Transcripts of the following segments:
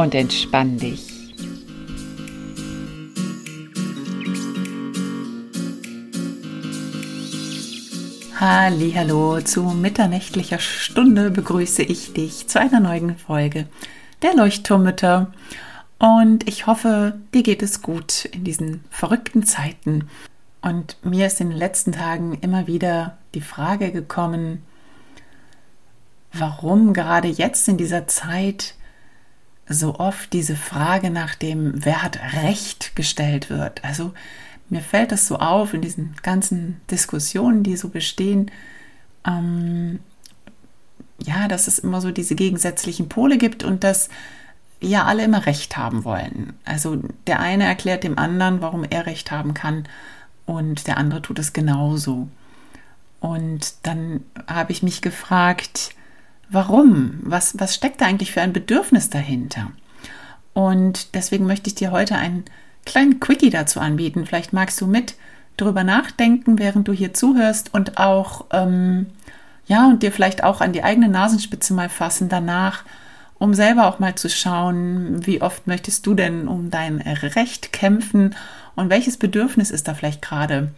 Und entspann dich. Hallo, zu mitternächtlicher Stunde begrüße ich dich zu einer neuen Folge der Leuchtturmütter. Und ich hoffe, dir geht es gut in diesen verrückten Zeiten. Und mir ist in den letzten Tagen immer wieder die Frage gekommen, warum gerade jetzt in dieser Zeit so oft diese Frage nach dem, wer hat Recht gestellt wird. Also mir fällt das so auf in diesen ganzen Diskussionen, die so bestehen, ähm, ja, dass es immer so diese gegensätzlichen Pole gibt und dass ja alle immer Recht haben wollen. Also der eine erklärt dem anderen, warum er Recht haben kann und der andere tut es genauso. Und dann habe ich mich gefragt, warum? Was, was steckt da eigentlich für ein Bedürfnis dahinter? Und deswegen möchte ich dir heute einen kleinen Quickie dazu anbieten. Vielleicht magst du mit drüber nachdenken, während du hier zuhörst und auch, ähm, ja, und dir vielleicht auch an die eigene Nasenspitze mal fassen danach, um selber auch mal zu schauen, wie oft möchtest du denn um dein Recht kämpfen und welches Bedürfnis ist da vielleicht gerade,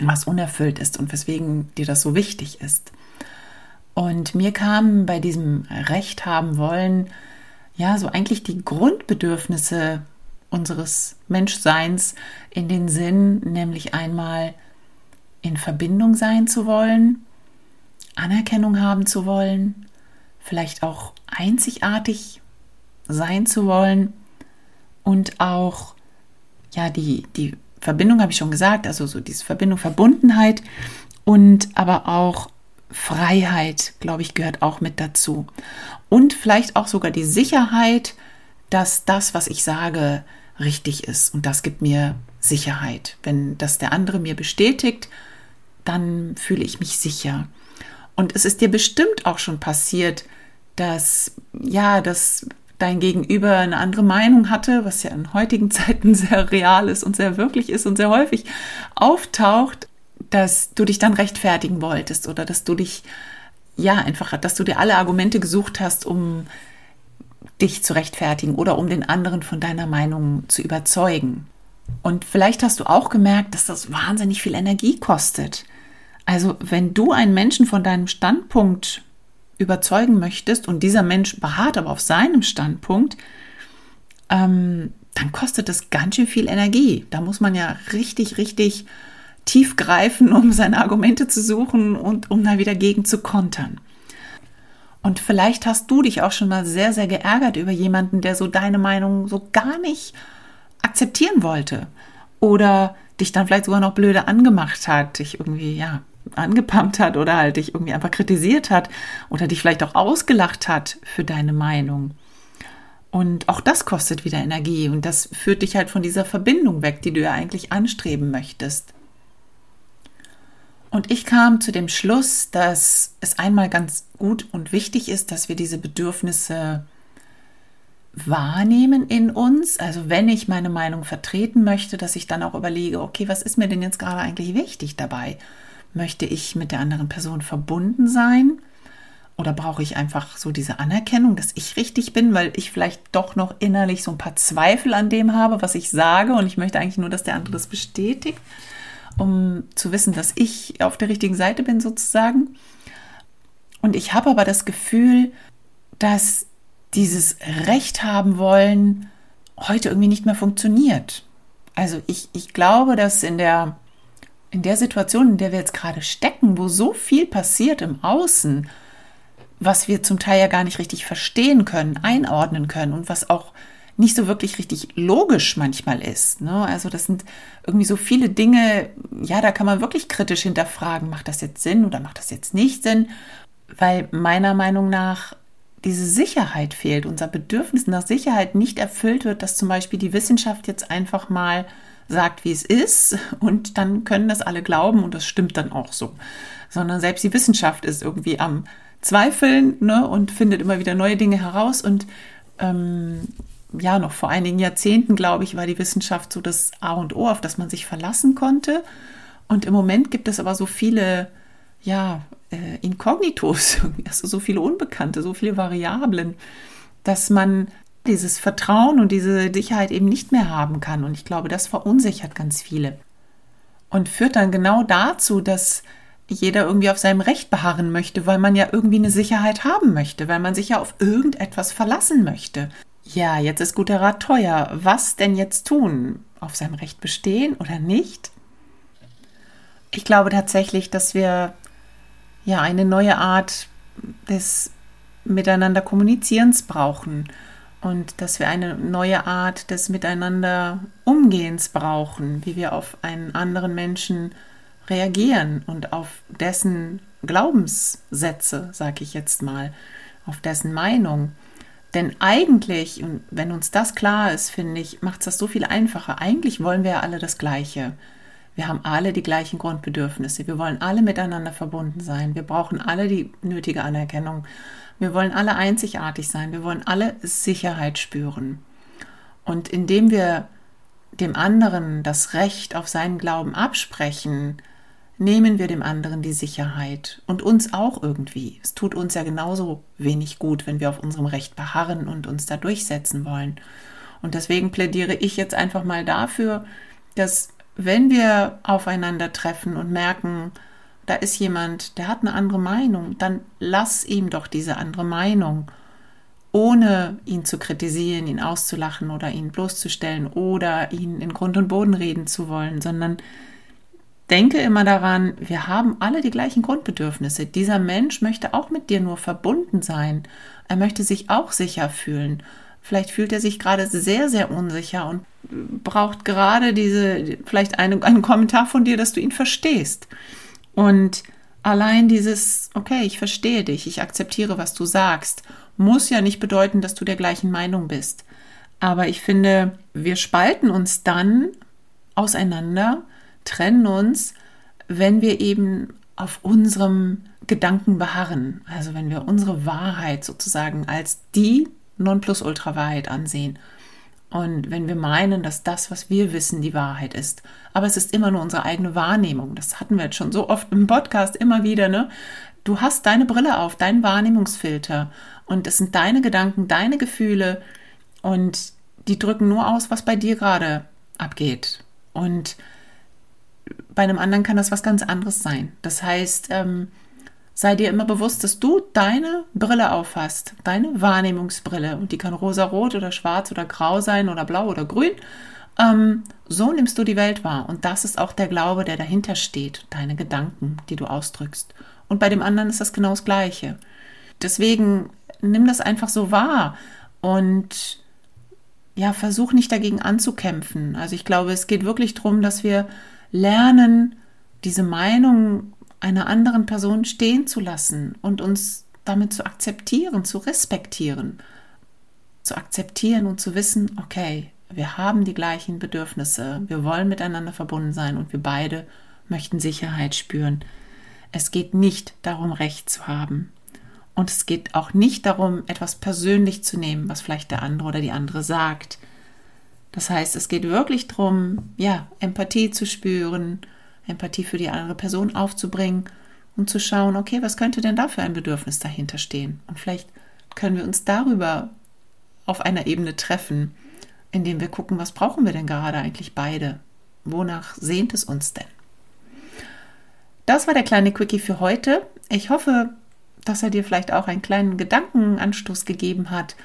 was unerfüllt ist und weswegen dir das so wichtig ist. Und mir kam bei diesem Recht haben wollen, ja, so eigentlich die Grundbedürfnisse unseres Menschseins in den Sinn, nämlich einmal in Verbindung sein zu wollen, Anerkennung haben zu wollen, vielleicht auch einzigartig sein zu wollen und auch, ja, die, die Verbindung habe ich schon gesagt, also so diese Verbindung, Verbundenheit und aber auch Freiheit, glaube ich, gehört auch mit dazu. Und vielleicht auch sogar die Sicherheit, dass das, was ich sage, richtig ist. Und das gibt mir Sicherheit. Wenn das der andere mir bestätigt, dann fühle ich mich sicher. Und es ist dir bestimmt auch schon passiert, dass, ja, dass dein Gegenüber eine andere Meinung hatte, was ja in heutigen Zeiten sehr real ist und sehr wirklich ist und sehr häufig auftaucht, dass du dich dann rechtfertigen wolltest oder dass du dich, ja, einfach, dass du dir alle Argumente gesucht hast, um dich zu rechtfertigen oder um den anderen von deiner Meinung zu überzeugen. Und vielleicht hast du auch gemerkt, dass das wahnsinnig viel Energie kostet. Also wenn du einen Menschen von deinem Standpunkt überzeugen möchtest und dieser Mensch beharrt aber auf seinem Standpunkt, ähm, dann kostet das ganz schön viel Energie. Da muss man ja richtig, richtig tief greifen, um seine Argumente zu suchen und um da wieder gegen zu kontern. Und vielleicht hast du dich auch schon mal sehr, sehr geärgert über jemanden, der so deine Meinung so gar nicht akzeptieren wollte. Oder dich dann vielleicht sogar noch blöde angemacht hat, dich irgendwie, ja, angepumpt hat oder halt dich irgendwie einfach kritisiert hat oder dich vielleicht auch ausgelacht hat für deine Meinung. Und auch das kostet wieder Energie und das führt dich halt von dieser Verbindung weg, die du ja eigentlich anstreben möchtest. Und ich kam zu dem Schluss, dass es einmal ganz gut und wichtig ist, dass wir diese Bedürfnisse wahrnehmen in uns. Also wenn ich meine Meinung vertreten möchte, dass ich dann auch überlege, okay, was ist mir denn jetzt gerade eigentlich wichtig dabei? Möchte ich mit der anderen Person verbunden sein? Oder brauche ich einfach so diese Anerkennung, dass ich richtig bin, weil ich vielleicht doch noch innerlich so ein paar Zweifel an dem habe, was ich sage und ich möchte eigentlich nur, dass der andere das bestätigt? Um zu wissen, dass ich auf der richtigen Seite bin sozusagen. Und ich habe aber das Gefühl, dass dieses Recht haben wollen heute irgendwie nicht mehr funktioniert. Also ich, ich glaube, dass in der, in der Situation, in der wir jetzt gerade stecken, wo so viel passiert im Außen, was wir zum Teil ja gar nicht richtig verstehen können, einordnen können und was auch nicht so wirklich richtig logisch manchmal ist. Ne? Also das sind irgendwie so viele Dinge, ja, da kann man wirklich kritisch hinterfragen, macht das jetzt Sinn oder macht das jetzt nicht Sinn? Weil meiner Meinung nach diese Sicherheit fehlt, unser Bedürfnis nach Sicherheit nicht erfüllt wird, dass zum Beispiel die Wissenschaft jetzt einfach mal sagt, wie es ist und dann können das alle glauben und das stimmt dann auch so. Sondern selbst die Wissenschaft ist irgendwie am Zweifeln ne, und findet immer wieder neue Dinge heraus und ähm, ja, noch vor einigen Jahrzehnten, glaube ich, war die Wissenschaft so das A und O, auf das man sich verlassen konnte. Und im Moment gibt es aber so viele, ja, äh, Inkognitos, also so viele Unbekannte, so viele Variablen, dass man dieses Vertrauen und diese Sicherheit eben nicht mehr haben kann. Und ich glaube, das verunsichert ganz viele. Und führt dann genau dazu, dass jeder irgendwie auf seinem Recht beharren möchte, weil man ja irgendwie eine Sicherheit haben möchte, weil man sich ja auf irgendetwas verlassen möchte. Ja, jetzt ist guter Rat teuer. Was denn jetzt tun? Auf seinem Recht bestehen oder nicht? Ich glaube tatsächlich, dass wir ja eine neue Art des Miteinander kommunizierens brauchen und dass wir eine neue Art des Miteinander Umgehens brauchen, wie wir auf einen anderen Menschen reagieren und auf dessen Glaubenssätze, sage ich jetzt mal, auf dessen Meinung. Denn eigentlich, und wenn uns das klar ist, finde ich, macht es das so viel einfacher. Eigentlich wollen wir ja alle das Gleiche. Wir haben alle die gleichen Grundbedürfnisse. Wir wollen alle miteinander verbunden sein. Wir brauchen alle die nötige Anerkennung. Wir wollen alle einzigartig sein. Wir wollen alle Sicherheit spüren. Und indem wir dem anderen das Recht auf seinen Glauben absprechen, nehmen wir dem anderen die Sicherheit und uns auch irgendwie. Es tut uns ja genauso wenig gut, wenn wir auf unserem Recht beharren und uns da durchsetzen wollen. Und deswegen plädiere ich jetzt einfach mal dafür, dass wenn wir aufeinandertreffen und merken, da ist jemand, der hat eine andere Meinung, dann lass ihm doch diese andere Meinung, ohne ihn zu kritisieren, ihn auszulachen oder ihn bloßzustellen oder ihn in Grund und Boden reden zu wollen, sondern denke immer daran, wir haben alle die gleichen Grundbedürfnisse. Dieser Mensch möchte auch mit dir nur verbunden sein. Er möchte sich auch sicher fühlen. Vielleicht fühlt er sich gerade sehr, sehr unsicher und braucht gerade diese, vielleicht eine, einen Kommentar von dir, dass du ihn verstehst. Und allein dieses, okay, ich verstehe dich, ich akzeptiere, was du sagst, muss ja nicht bedeuten, dass du der gleichen Meinung bist. Aber ich finde, wir spalten uns dann auseinander, trennen uns, wenn wir eben auf unserem Gedanken beharren. Also wenn wir unsere Wahrheit sozusagen als die Nonplusultra-Wahrheit ansehen. Und wenn wir meinen, dass das, was wir wissen, die Wahrheit ist. Aber es ist immer nur unsere eigene Wahrnehmung. Das hatten wir jetzt schon so oft im Podcast immer wieder, ne? Du hast deine Brille auf, deinen Wahrnehmungsfilter. Und es sind deine Gedanken, deine Gefühle. Und die drücken nur aus, was bei dir gerade abgeht. Und bei einem anderen kann das was ganz anderes sein. Das heißt, ähm, sei dir immer bewusst, dass du deine Brille aufhast, deine Wahrnehmungsbrille. Und die kann rosa-rot oder schwarz oder grau sein oder blau oder grün. Ähm, so nimmst du die Welt wahr. Und das ist auch der Glaube, der dahinter steht, deine Gedanken, die du ausdrückst. Und bei dem anderen ist das genau das Gleiche. Deswegen nimm das einfach so wahr und ja, versuch nicht dagegen anzukämpfen. Also ich glaube, es geht wirklich darum, dass wir lernen, diese Meinung einer anderen Person stehen zu lassen und uns damit zu akzeptieren, zu respektieren. Zu akzeptieren und zu wissen, okay, wir haben die gleichen Bedürfnisse, wir wollen miteinander verbunden sein und wir beide möchten Sicherheit spüren. Es geht nicht darum, Recht zu haben. Und es geht auch nicht darum, etwas persönlich zu nehmen, was vielleicht der andere oder die andere sagt. Das heißt, es geht wirklich darum, ja, Empathie zu spüren, Empathie für die andere Person aufzubringen und zu schauen, okay, was könnte denn da für ein Bedürfnis dahinter stehen? Und vielleicht können wir uns darüber auf einer Ebene treffen, indem wir gucken, was brauchen wir denn gerade eigentlich beide? Wonach sehnt es uns denn? Das war der kleine Quickie für heute. Ich hoffe, dass er dir vielleicht auch einen kleinen Gedankenanstoß gegeben hat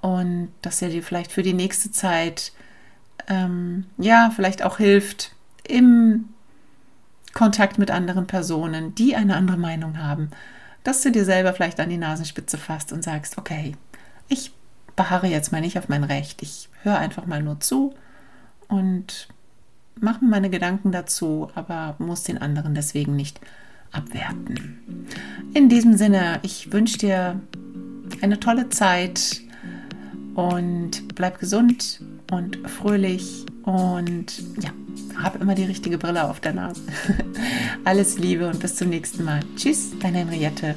und dass er dir vielleicht für die nächste Zeit ähm, ja vielleicht auch hilft im Kontakt mit anderen Personen, die eine andere Meinung haben, dass du dir selber vielleicht an die Nasenspitze fasst und sagst, okay, ich beharre jetzt mal nicht auf mein Recht, ich höre einfach mal nur zu und mache mir meine Gedanken dazu, aber muss den anderen deswegen nicht abwerten. In diesem Sinne, ich wünsche dir eine tolle Zeit und bleib gesund und fröhlich und ja, hab immer die richtige Brille auf der Nase. Alles Liebe und bis zum nächsten Mal. Tschüss, deine Henriette.